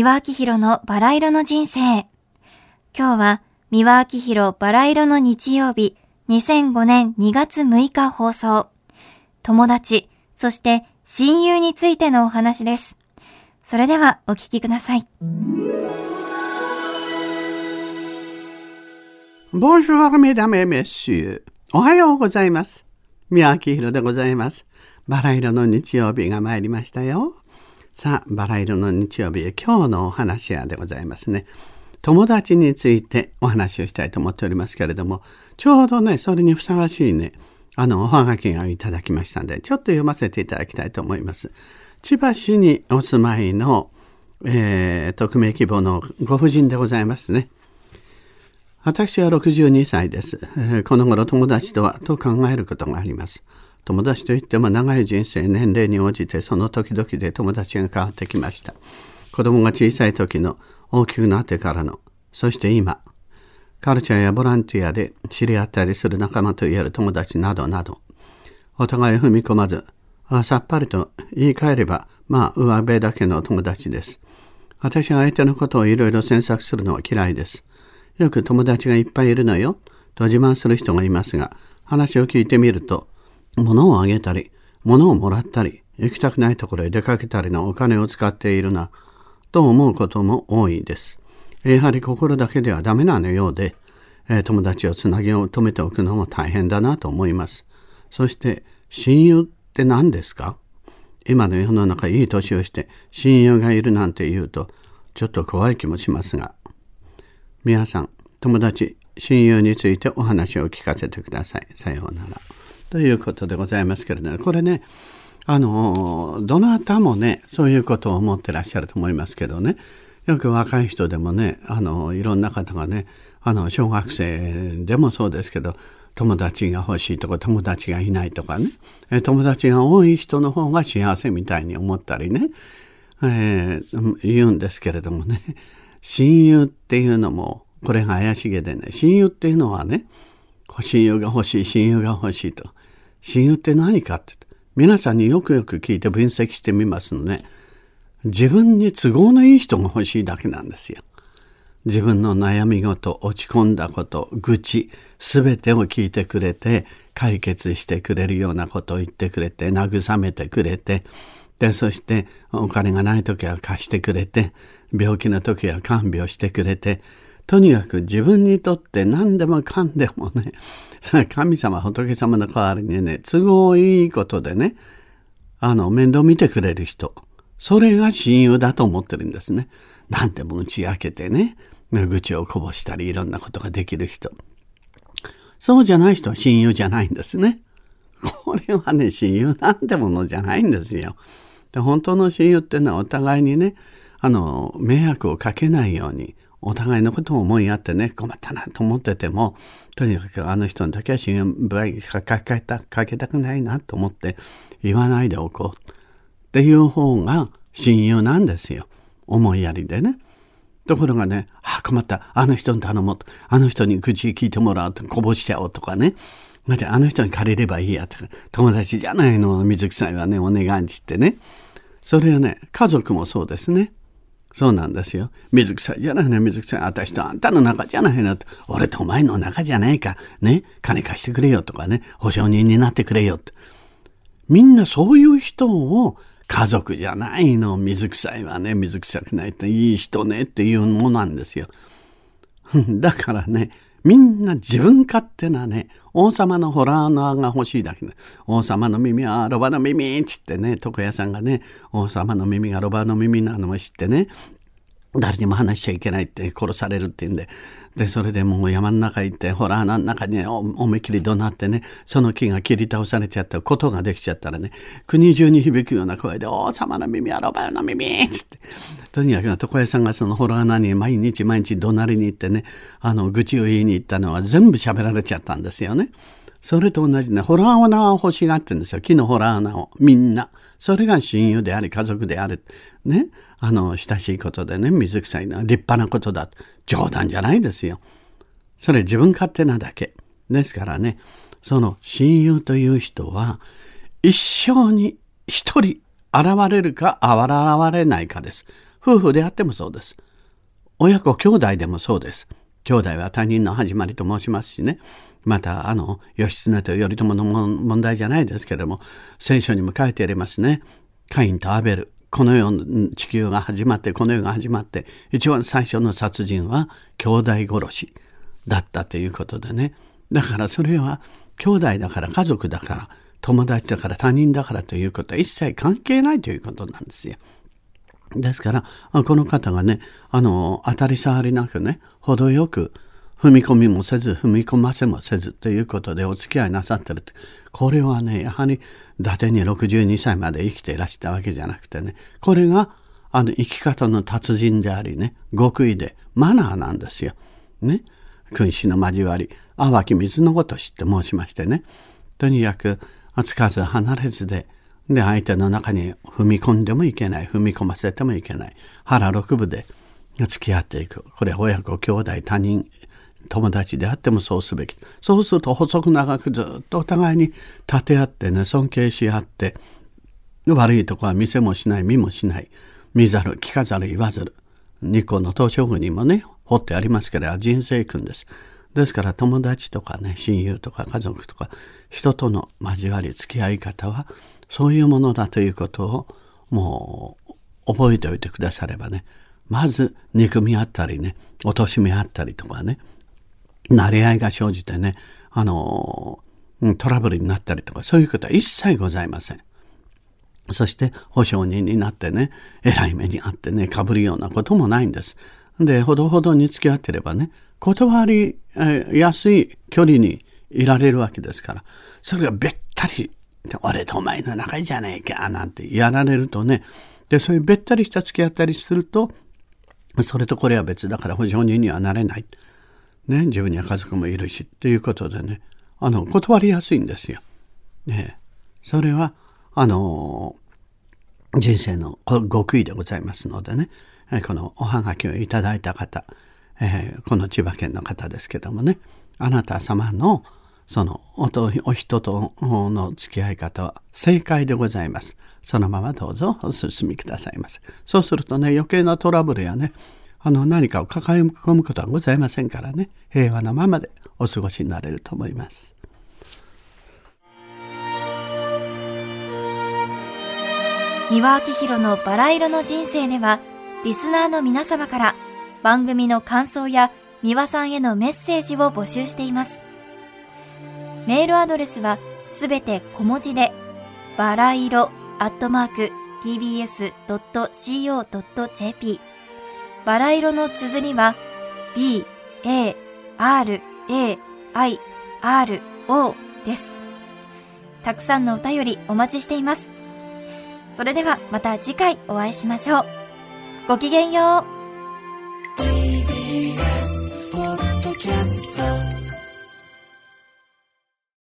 三輪明宏のバラ色の人生。今日は三輪明宏バラ色の日曜日2005年2月6日放送。友達、そして親友についてのお話です。それではお聞きください。Bonjour, mesdames et messieurs. おはようございます。宮明宏でございます。バラ色の日曜日が参りましたよ。さあ、バラ色の日曜日、今日のお話はでございますね。友達についてお話をしたいと思っておりますけれども、ちょうどね、それにふさわしいね、あの、おはがきがいただきましたので、ちょっと読ませていただきたいと思います。千葉市にお住まいの、えー、匿名希望のご婦人でございますね。私は62歳です。この頃友達とはと考えることがあります。友達といっても長い人生年齢に応じてその時々で友達が変わってきました。子供が小さい時の大きくなってからのそして今カルチャーやボランティアで知り合ったりする仲間といえる友達などなどお互い踏み込まずあさっぱりと言い換えればまあ上辺だけの友達です。私は相手のことをいろいろ詮索するのは嫌いです。よく友達がいっぱいいるのよと自慢する人がいますが話を聞いてみると物をあげたり物をもらったり行きたくないところへ出かけたりのお金を使っているなと思うことも多いです。やはり心だけではダメなのようで、え友達をつなぎを止めておくのも大変だなと思います。そして親友って何ですか？今の世の中いい年をして親友がいるなんて言うとちょっと怖い気もしますが皆さん、友達、親友についてお話を聞かせてください。さようなら。ということでございますけれども、これね、あの、どなたもね、そういうことを思ってらっしゃると思いますけどね、よく若い人でもね、あの、いろんな方がね、あの、小学生でもそうですけど、友達が欲しいとか友達がいないとかね。友達が多い人の方が幸せみたいに思ったりね、えー、言うんですけれどもね。親友っていうのもこれが怪しげでね親友っていうのはね親友が欲しい親友が欲しいと。親友って何かって皆さんによくよく聞いて分析してみますのね自分に都合のいい人が欲しいだけなんですよ。自分の悩み事落ち込んだこと愚痴全てを聞いてくれて解決してくれるようなことを言ってくれて慰めてくれてでそしてお金がない時は貸してくれて病気の時は看病してくれてとにかく自分にとって何でもかんでもね 神様仏様の代わりにね都合いいことでねあの面倒見てくれる人それが親友だと思ってるんですね。何でも打ち明けてね愚痴をこぼしたりいろんなことができる人。そうじゃない人は親友じゃないんですね。これはね親友なんてものじゃないんですよ。で本当の親友っていうのはお互いにねあの迷惑をかけないようにお互いのことを思いやってね困ったなと思っててもとにかくあの人だけは信用かけたかけたくないなと思って言わないでおこうっていう方が親友なんですよ思いやりでね。ところがね、ああ、困った、あの人に頼もうと、あの人に愚痴聞いてもらうと、こぼしちゃおうとかね。あの人に借りればいいやとか、友達じゃないの、水木さんはね、お願いちってね。それはね、家族もそうですね。そうなんですよ。水臭いじゃないの、水臭い。私とあんたの中じゃないの。俺とお前の中じゃないか。ね。金貸してくれよとかね。保証人になってくれよって。みんなそういう人を家族じゃないの。水臭いはね。水臭くないっていい人ねっていうものなんですよ。だからね、みんな自分勝手なね、王様のホラーの穴が欲しいだけで、王様の耳はロバの耳っつってね、床屋さんがね、王様の耳がロバの耳なのを知ってね、誰にも話しちゃいけないって殺されるって言うんで、で、それでもう山の中行って、ホラーの中に思いっきり怒鳴ってね、その木が切り倒されちゃったことができちゃったらね、国中に響くような声で、王様の耳はロバの耳っつって。とにかく床屋さんがそのホラー穴に毎日毎日怒鳴りに行ってね、あの、愚痴を言いに行ったのは全部喋られちゃったんですよね。それと同じね、ホラー穴を欲しがってんですよ。木のホラー穴を。みんな。それが親友であり、家族である。ね。あの、親しいことでね、水臭いのは立派なことだ。冗談じゃないですよ。それ自分勝手なだけ。ですからね、その親友という人は、一生に一人現れるか現れないかです。夫婦であってもそうです。親子兄弟でもそうです。兄弟は他人の始まりと申しますしね。また、あの、義経と頼朝の問題じゃないですけれども、聖書にも書いてありますね。カインとアベル。この世の地球が始まって、この世が始まって、一番最初の殺人は兄弟殺しだったということでね。だからそれは兄弟だから家族だから友達だから他人だからということは一切関係ないということなんですよ。ですから、この方がね、あの、当たり障りなくね、程よく踏み込みもせず、踏み込ませもせずということでお付き合いなさってるって。これはね、やはり、伊達に62歳まで生きていらしたわけじゃなくてね、これが、あの、生き方の達人でありね、極意で、マナーなんですよ。ね。君子の交わり、淡き水のごとしって申しましてね。とにかく、つかず離れずで、で、相手の中に踏み込んでもいけない、踏み込ませてもいけない。腹六分で付き合っていく。これ親子、兄弟、他人、友達であってもそうすべき。そうすると細く長くずっとお互いに立て合ってね、尊敬し合って、悪いとこは見せもしない、見もしない。見ざる、聞かざる、言わざる。日光の東照宮にもね、掘ってありますけど、人生訓です。ですから友達とかね、親友とか家族とか、人との交わり、付き合い方は、そういうものだということを、もう、覚えておいてくださればね、まず憎み合ったりね、貶め合ったりとかね、慣れ合いが生じてね、あの、トラブルになったりとか、そういうことは一切ございません。そして、保証人になってね、偉い目にあってね、かぶるようなこともないんです。で、ほどほどに付き合ってればね、断りやすい距離にいられるわけですから、それがべったり、俺とお前の仲いいじゃねえか、なんてやられるとね、で、そういうべったりした付き合ったりすると、それとこれは別だから保証人にはなれない。ね、自分には家族もいるし、ということでね、あの、断りやすいんですよ。ね、それは、あの、人生の極意でございますのでね、このおはがきをいただいた方、えー、この千葉県の方ですけどもね、あなた様のそのお人との付き合い方は正解でございます。そのままどうぞお進みくださいませ。そうするとね、余計なトラブルやね、あの何かを抱え込むことはございませんからね、平和なままでお過ごしになれると思います。三輪明宏のバラ色の人生では、リスナーの皆様から番組の感想や三輪さんへのメッセージを募集しています。メールアドレスはすべて小文字で、バラ色アットマーク tbs.co.jp バラ色の綴りは b, a, r, a, i, r, o です。たくさんのお便りお待ちしています。それではまた次回お会いしましょう。ごきげんよう。